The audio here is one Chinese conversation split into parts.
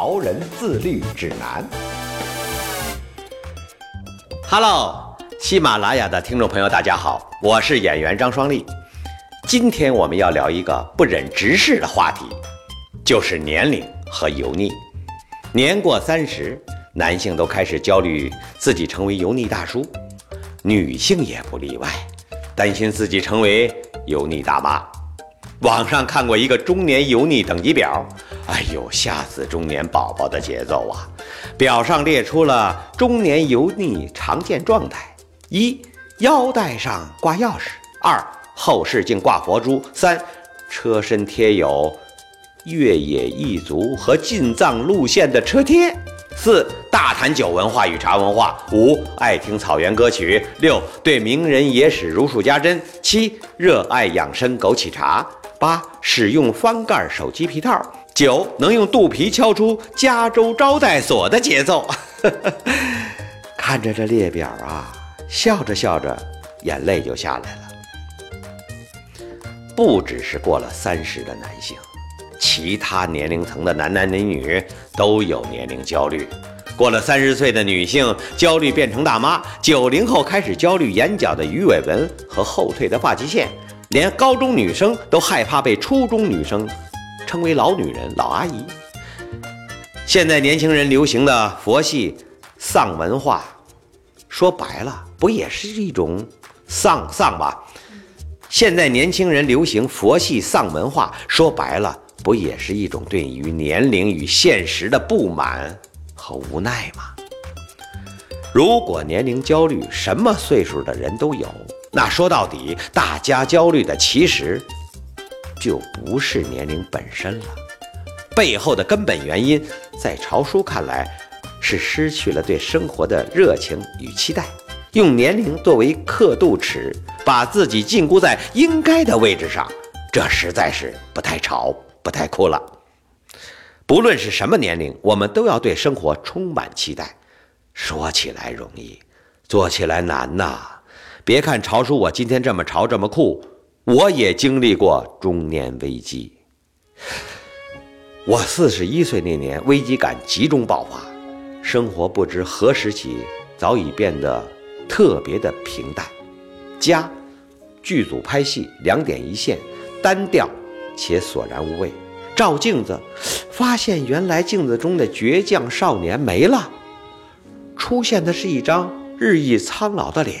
潮人自律指南》。Hello，喜马拉雅的听众朋友，大家好，我是演员张双立。今天我们要聊一个不忍直视的话题，就是年龄和油腻。年过三十，男性都开始焦虑自己成为油腻大叔，女性也不例外，担心自己成为。油腻大妈，网上看过一个中年油腻等级表，哎呦，吓死中年宝宝的节奏啊！表上列出了中年油腻常见状态：一、腰带上挂钥匙；二、后视镜挂佛珠；三、车身贴有越野一族和进藏路线的车贴。四大谈酒文化与茶文化，五爱听草原歌曲，六对名人野史如数家珍，七热爱养生枸杞茶，八使用翻盖手机皮套，九能用肚皮敲出加州招待所的节奏。看着这列表啊，笑着笑着，眼泪就下来了。不只是过了三十的男性。其他年龄层的男男女女都有年龄焦虑。过了三十岁的女性焦虑变成大妈，九零后开始焦虑眼角的鱼尾纹和后退的发际线，连高中女生都害怕被初中女生称为老女人、老阿姨。现在年轻人流行的佛系丧文化，说白了不也是一种丧丧吧？现在年轻人流行佛系丧文化，说白了。不也是一种对于年龄与现实的不满和无奈吗？如果年龄焦虑什么岁数的人都有，那说到底，大家焦虑的其实就不是年龄本身了，背后的根本原因，在潮叔看来，是失去了对生活的热情与期待，用年龄作为刻度尺，把自己禁锢在应该的位置上，这实在是不太潮。不太酷了。不论是什么年龄，我们都要对生活充满期待。说起来容易，做起来难呐。别看潮叔我今天这么潮这么酷，我也经历过中年危机。我四十一岁那年，危机感集中爆发，生活不知何时起早已变得特别的平淡。家，剧组拍戏两点一线，单调。且索然无味。照镜子，发现原来镜子中的倔强少年没了，出现的是一张日益苍老的脸，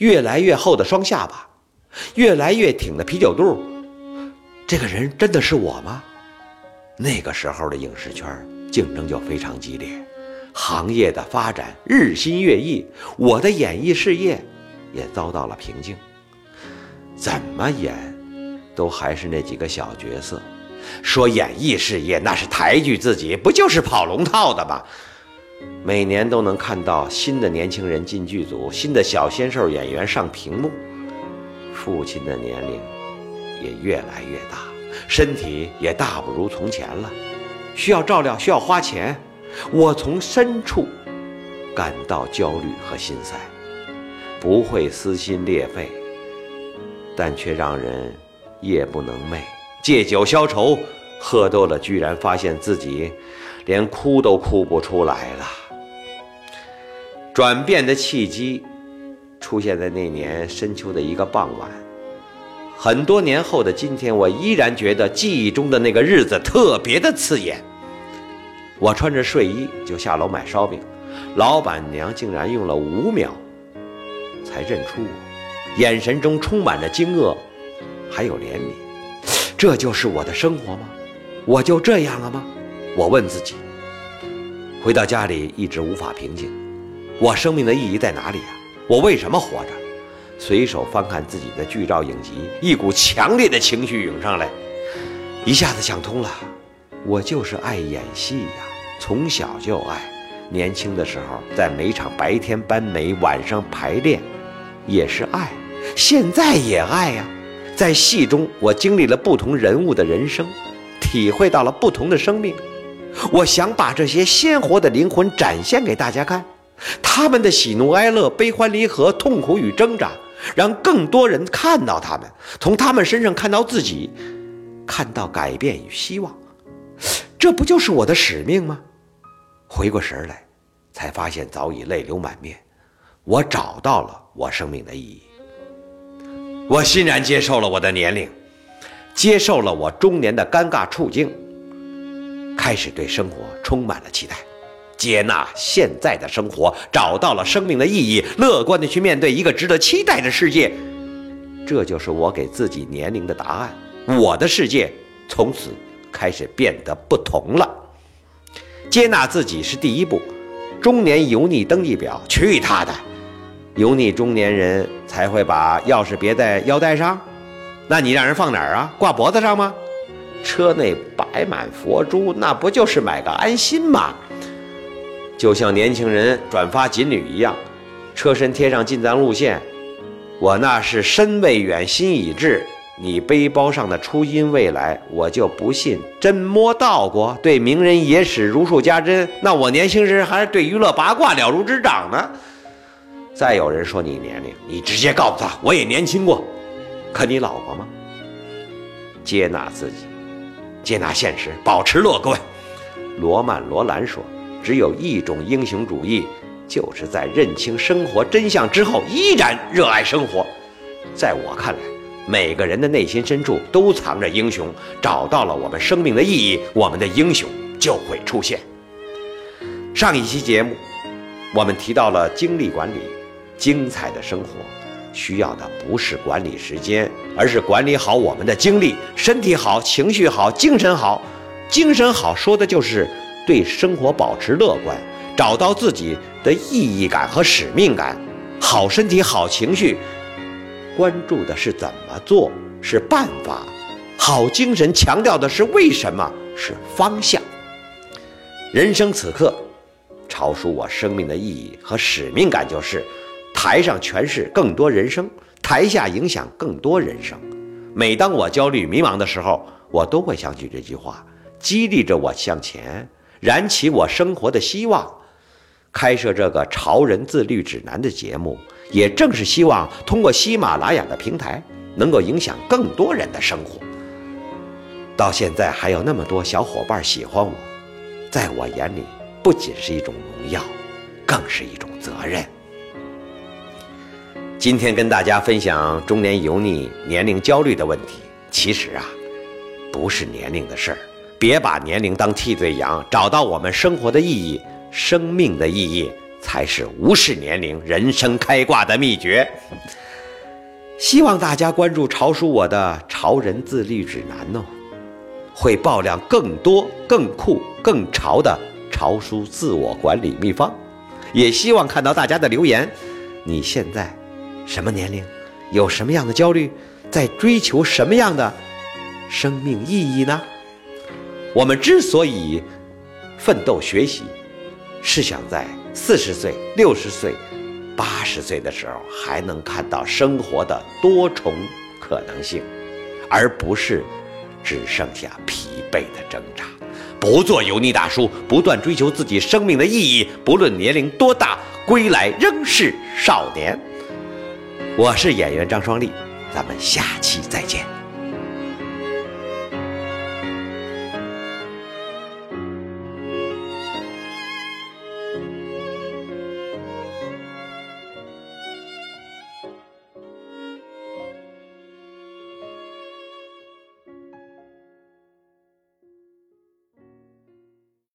越来越厚的双下巴，越来越挺的啤酒肚。这个人真的是我吗？那个时候的影视圈竞争就非常激烈，行业的发展日新月异，我的演艺事业也遭到了瓶颈。怎么演？都还是那几个小角色，说演艺事业那是抬举自己，不就是跑龙套的吗？每年都能看到新的年轻人进剧组，新的小鲜肉演员上屏幕，父亲的年龄也越来越大，身体也大不如从前了，需要照料，需要花钱，我从深处感到焦虑和心塞，不会撕心裂肺，但却让人。夜不能寐，借酒消愁，喝多了居然发现自己连哭都哭不出来了。转变的契机出现在那年深秋的一个傍晚。很多年后的今天，我依然觉得记忆中的那个日子特别的刺眼。我穿着睡衣就下楼买烧饼，老板娘竟然用了五秒才认出我，眼神中充满着惊愕。还有怜悯，这就是我的生活吗？我就这样了吗？我问自己。回到家里，一直无法平静。我生命的意义在哪里啊？我为什么活着？随手翻看自己的剧照影集，一股强烈的情绪涌上来，一下子想通了。我就是爱演戏呀，从小就爱。年轻的时候，在每场白天搬煤晚上排练，也是爱。现在也爱呀。在戏中，我经历了不同人物的人生，体会到了不同的生命。我想把这些鲜活的灵魂展现给大家看，他们的喜怒哀乐、悲欢离合、痛苦与挣扎，让更多人看到他们，从他们身上看到自己，看到改变与希望。这不就是我的使命吗？回过神来，才发现早已泪流满面。我找到了我生命的意义。我欣然接受了我的年龄，接受了我中年的尴尬处境，开始对生活充满了期待，接纳现在的生活，找到了生命的意义，乐观的去面对一个值得期待的世界。这就是我给自己年龄的答案。我的世界从此。开始变得不同了。接纳自己是第一步。中年油腻登记表，去他的！油腻中年人才会把钥匙别在腰带上，那你让人放哪儿啊？挂脖子上吗？车内摆满佛珠，那不就是买个安心吗？就像年轻人转发锦鲤一样，车身贴上进藏路线，我那是身未远，心已至。你背包上的初音未来，我就不信真摸到过。对名人野史如数家珍，那我年轻时还是对娱乐八卦了如指掌呢。再有人说你年龄，你直接告诉他，我也年轻过。可你老过吗？接纳自己，接纳现实，保持乐观。罗曼·罗兰说：“只有一种英雄主义，就是在认清生活真相之后，依然热爱生活。”在我看来。每个人的内心深处都藏着英雄，找到了我们生命的意义，我们的英雄就会出现。上一期节目，我们提到了精力管理，精彩的生活需要的不是管理时间，而是管理好我们的精力，身体好，情绪好，精神好。精神好说的就是对生活保持乐观，找到自己的意义感和使命感。好身体，好情绪。关注的是怎么做，是办法；好精神强调的是为什么，是方向。人生此刻，超出我生命的意义和使命感就是：台上诠释更多人生，台下影响更多人生。每当我焦虑迷茫的时候，我都会想起这句话，激励着我向前，燃起我生活的希望。开设这个潮人自律指南的节目。也正是希望通过喜马拉雅的平台，能够影响更多人的生活。到现在还有那么多小伙伴喜欢我，在我眼里不仅是一种荣耀，更是一种责任。今天跟大家分享中年油腻、年龄焦虑的问题，其实啊，不是年龄的事儿，别把年龄当替罪羊，找到我们生活的意义、生命的意义。才是无视年龄、人生开挂的秘诀。希望大家关注潮叔我的《潮人自律指南》哦，会爆料更多、更酷、更潮的潮叔自我管理秘方。也希望看到大家的留言。你现在什么年龄？有什么样的焦虑？在追求什么样的生命意义呢？我们之所以奋斗学习，是想在。四十岁、六十岁、八十岁的时候，还能看到生活的多重可能性，而不是只剩下疲惫的挣扎。不做油腻大叔，不断追求自己生命的意义，不论年龄多大，归来仍是少年。我是演员张双立，咱们下期再见。